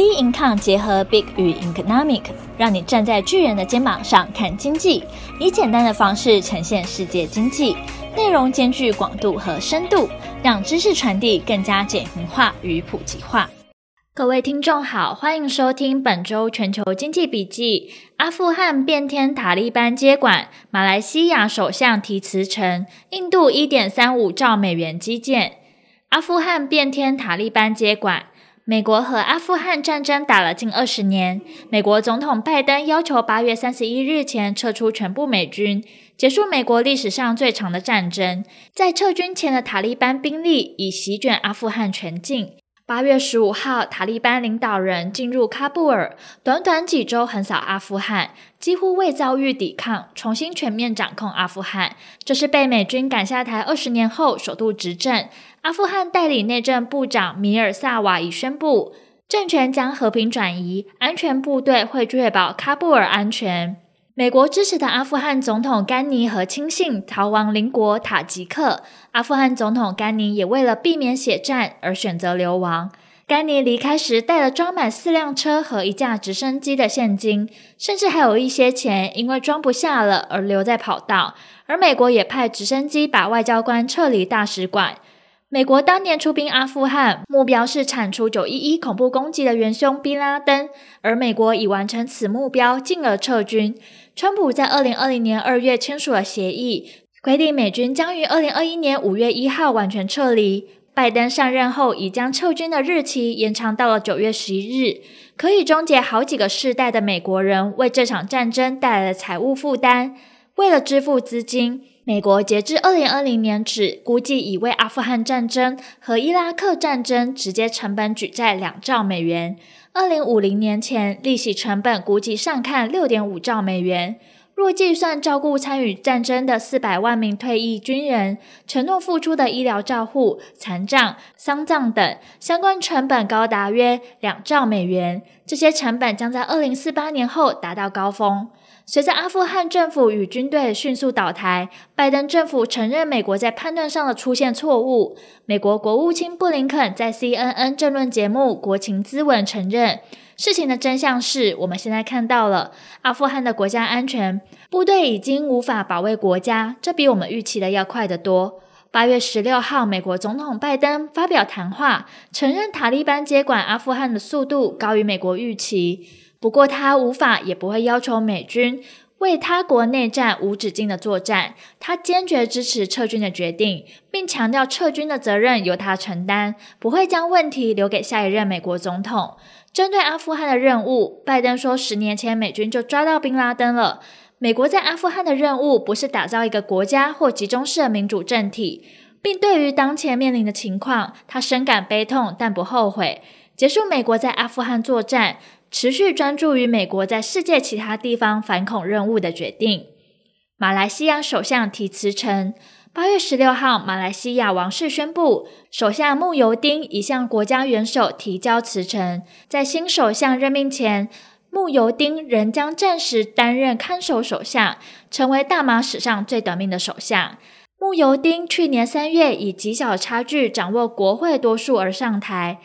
B Income 结合 Big 与 Economic，让你站在巨人的肩膀上看经济，以简单的方式呈现世界经济，内容兼具广度和深度，让知识传递更加简明化与普及化。各位听众好，欢迎收听本周全球经济笔记。阿富汗变天，塔利班接管；马来西亚首相提辞呈；印度一点三五兆美元基建。阿富汗变天，塔利班接管。美国和阿富汗战争打了近二十年，美国总统拜登要求八月三十一日前撤出全部美军，结束美国历史上最长的战争。在撤军前的塔利班兵力已席卷阿富汗全境。八月十五号，塔利班领导人进入喀布尔，短短几周横扫阿富汗，几乎未遭遇抵抗，重新全面掌控阿富汗。这是被美军赶下台二十年后首度执政。阿富汗代理内政部长米尔萨瓦已宣布，政权将和平转移，安全部队会确保喀布尔安全。美国支持的阿富汗总统甘尼和亲信逃亡邻国塔吉克。阿富汗总统甘尼也为了避免血战而选择流亡。甘尼离开时带了装满四辆车和一架直升机的现金，甚至还有一些钱，因为装不下了而留在跑道。而美国也派直升机把外交官撤离大使馆。美国当年出兵阿富汗，目标是铲除九一一恐怖攻击的元凶宾拉登，而美国已完成此目标，进而撤军。川普在二零二零年二月签署了协议，规定美军将于二零二一年五月一号完全撤离。拜登上任后，已将撤军的日期延长到了九月十一日，可以终结好几个世代的美国人为这场战争带来的财务负担。为了支付资金。美国截至二零二零年止，估计已为阿富汗战争和伊拉克战争直接成本举债两兆美元。二零五零年前，利息成本估计上看六点五兆美元。若计算照顾参与战争的四百万名退役军人，承诺付出的医疗照护、残障、丧葬等相关成本高达约两兆美元。这些成本将在二零四八年后达到高峰。随着阿富汗政府与军队迅速倒台，拜登政府承认美国在判断上的出现错误。美国国务卿布林肯在 CNN 政论节目《国情咨文》承认，事情的真相是我们现在看到了阿富汗的国家安全部队已经无法保卫国家，这比我们预期的要快得多。八月十六号，美国总统拜登发表谈话，承认塔利班接管阿富汗的速度高于美国预期。不过，他无法也不会要求美军为他国内战无止境的作战。他坚决支持撤军的决定，并强调撤军的责任由他承担，不会将问题留给下一任美国总统。针对阿富汗的任务，拜登说，十年前美军就抓到宾拉登了。美国在阿富汗的任务不是打造一个国家或集中式的民主政体，并对于当前面临的情况，他深感悲痛，但不后悔。结束美国在阿富汗作战。持续专注于美国在世界其他地方反恐任务的决定。马来西亚首相提辞呈。八月十六号，马来西亚王室宣布，首相慕尤丁已向国家元首提交辞呈。在新首相任命前，慕尤丁仍将暂时担任看守首相，成为大马史上最短命的首相。慕尤丁去年三月以极小差距掌握国会多数而上台。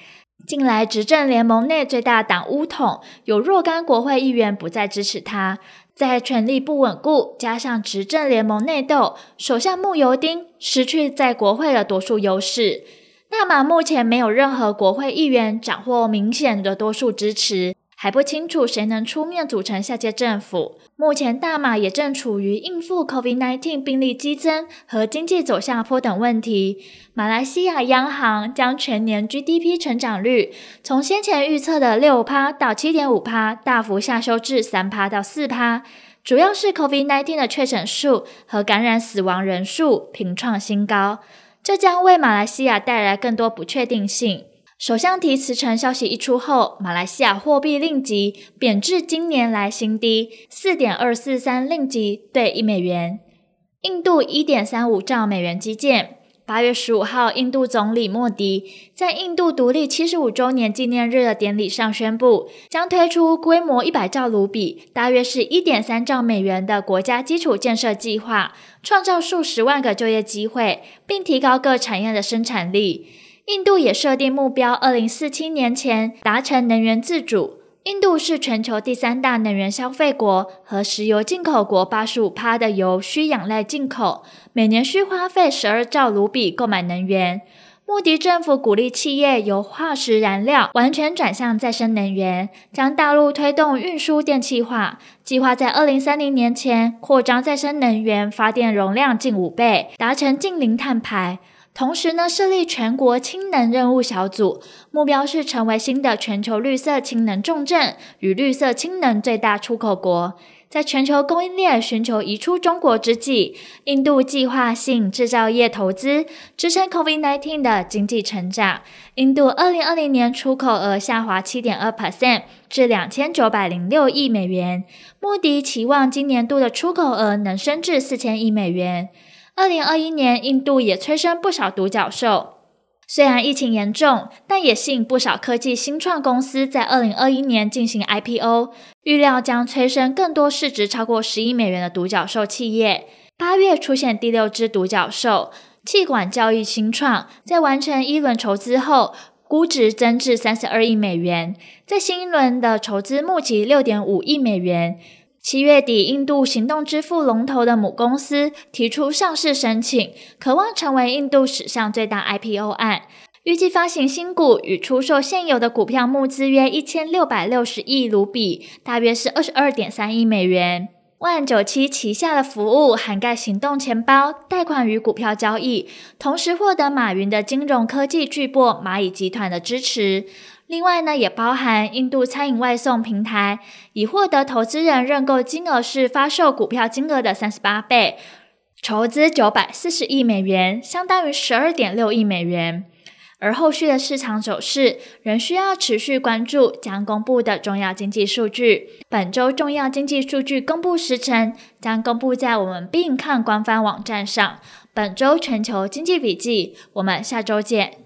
近来执政联盟内最大党巫统有若干国会议员不再支持他，在权力不稳固加上执政联盟内斗，首相穆尤丁失去在国会的多数优势。大马目前没有任何国会议员掌握明显的多数支持。还不清楚谁能出面组成下届政府。目前，大马也正处于应付 COVID-19 病例激增和经济走下坡等问题。马来西亚央行将全年 GDP 成长率从先前预测的六趴到七点五趴大幅下修至三趴到四趴，主要是 COVID-19 的确诊数和感染死亡人数频创新高，这将为马来西亚带来更多不确定性。首相提辞呈消息一出后，马来西亚货币令吉贬至今年来新低，四点二四三令吉兑一美元。印度一点三五兆美元基建。八月十五号，印度总理莫迪在印度独立七十五周年纪念日的典礼上宣布，将推出规模一百兆卢比，大约是一点三兆美元的国家基础建设计划，创造数十万个就业机会，并提高各产业的生产力。印度也设定目标，二零四七年前达成能源自主。印度是全球第三大能源消费国，和石油进口国八十五趴的油需仰赖进口，每年需花费十二兆卢比购买能源。莫迪政府鼓励企业由化石燃料完全转向再生能源，将大陆推动运输电气化，计划在二零三零年前扩张再生能源发电容量近五倍，达成净零碳排。同时呢，设立全国氢能任务小组，目标是成为新的全球绿色氢能重镇与绿色氢能最大出口国。在全球供应链寻求移出中国之际，印度计划吸引制造业投资，支撑 COVID-19 的经济成长。印度二零二零年出口额下滑七点二 percent 至两千九百零六亿美元。莫迪期望今年度的出口额能升至四千亿美元。二零二一年，印度也催生不少独角兽。虽然疫情严重，但也吸引不少科技新创公司在二零二一年进行 IPO，预料将催生更多市值超过十亿美元的独角兽企业。八月出现第六只独角兽，气管教育新创，在完成一轮筹资后，估值增至三十二亿美元，在新一轮的筹资募集六点五亿美元。七月底，印度行动支付龙头的母公司提出上市申请，渴望成为印度史上最大 IPO 案。预计发行新股与出售现有的股票募资约一千六百六十亿卢比，大约是二十二点三亿美元。万九七旗下的服务涵盖行动钱包、贷款与股票交易，同时获得马云的金融科技巨擘蚂蚁集团的支持。另外呢，也包含印度餐饮外送平台，已获得投资人认购金额是发售股票金额的三十八倍，筹资九百四十亿美元，相当于十二点六亿美元。而后续的市场走势仍需要持续关注将公布的重要经济数据。本周重要经济数据公布时程将公布在我们并看官方网站上。本周全球经济笔记，我们下周见。